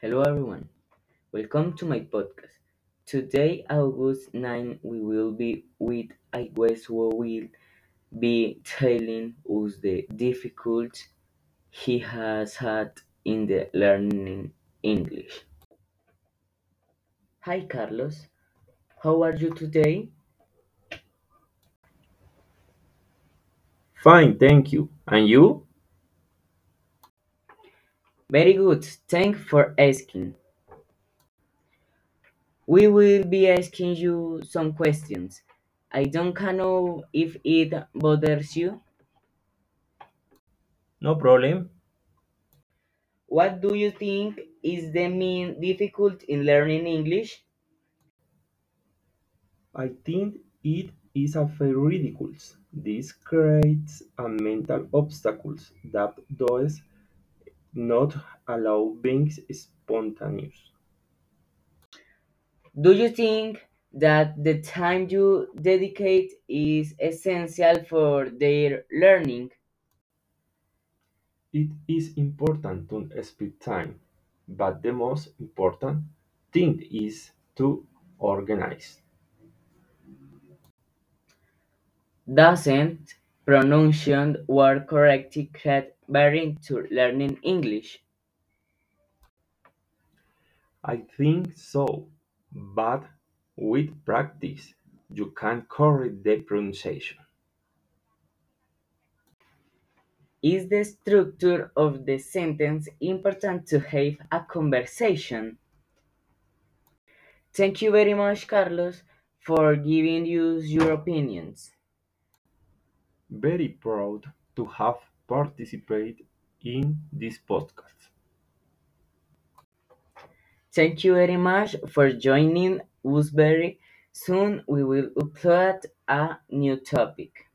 Hello everyone, welcome to my podcast. Today, August 9, we will be with I guess who will be telling us the difficulties he has had in the learning English. Hi Carlos, how are you today? Fine, thank you. And you? Very good, thanks for asking. We will be asking you some questions. I don't know if it bothers you. No problem. What do you think is the main difficult in learning English? I think it is a very ridiculous. This creates a mental obstacles that does not allow being spontaneous. Do you think that the time you dedicate is essential for their learning? It is important to spend time, but the most important thing is to organize. Doesn't pronunciation word correctly create barrier to learning English? I think so, but with practice, you can correct the pronunciation. Is the structure of the sentence important to have a conversation? Thank you very much, Carlos, for giving us your opinions. Very proud to have participated in this podcast. Thank you very much for joining us very soon. We will upload a new topic.